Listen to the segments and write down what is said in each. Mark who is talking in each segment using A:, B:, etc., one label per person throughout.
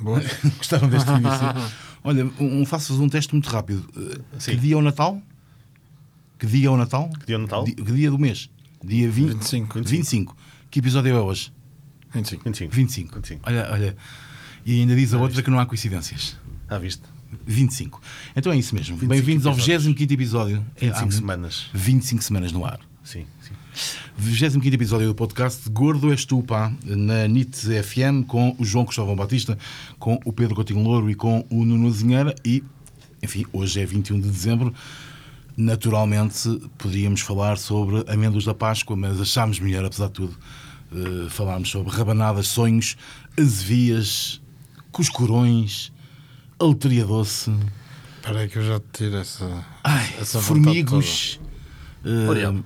A: Boa.
B: Gostaram deste início? Olha, um, faço-vos um teste muito rápido. Uh,
A: Sim.
B: Que dia é o Natal? Que dia é o Natal?
A: Que dia é o Natal?
B: Di- que dia do mês? Dia 20,
A: 25.
B: 25. Que episódio é hoje?
A: 25.
B: 25.
A: 25.
B: Olha, olha. E ainda diz a outra que não há coincidências.
A: Ah, viste?
B: 25. Então é isso mesmo.
A: 25
B: Bem-vindos ao
A: episódios.
B: 25 episódio. É,
A: 25
B: há
A: semanas.
B: 25 semanas no ar.
A: Sim, sim.
B: 25 episódio do podcast Gordo És Tu, pá, na NIT FM, com o João Cristóvão Batista, com o Pedro Coutinho Louro e com o Nuno Azinheira. E, enfim, hoje é 21 de dezembro. Naturalmente, podíamos falar sobre amêndoas da Páscoa, mas achámos melhor, apesar de tudo, eh, falarmos sobre rabanadas, sonhos, azevias, cuscurões, alteria doce,
A: Espera aí que eu já te tiro essa.
B: Ai,
A: essa
B: formigos.
A: Olha.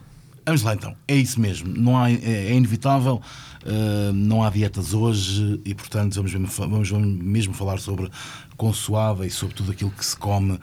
B: Vamos lá então, é isso mesmo. Não há, é, é inevitável, eh, não há dietas hoje e, portanto, vamos mesmo, vamos mesmo falar sobre consoada e sobre tudo aquilo que se come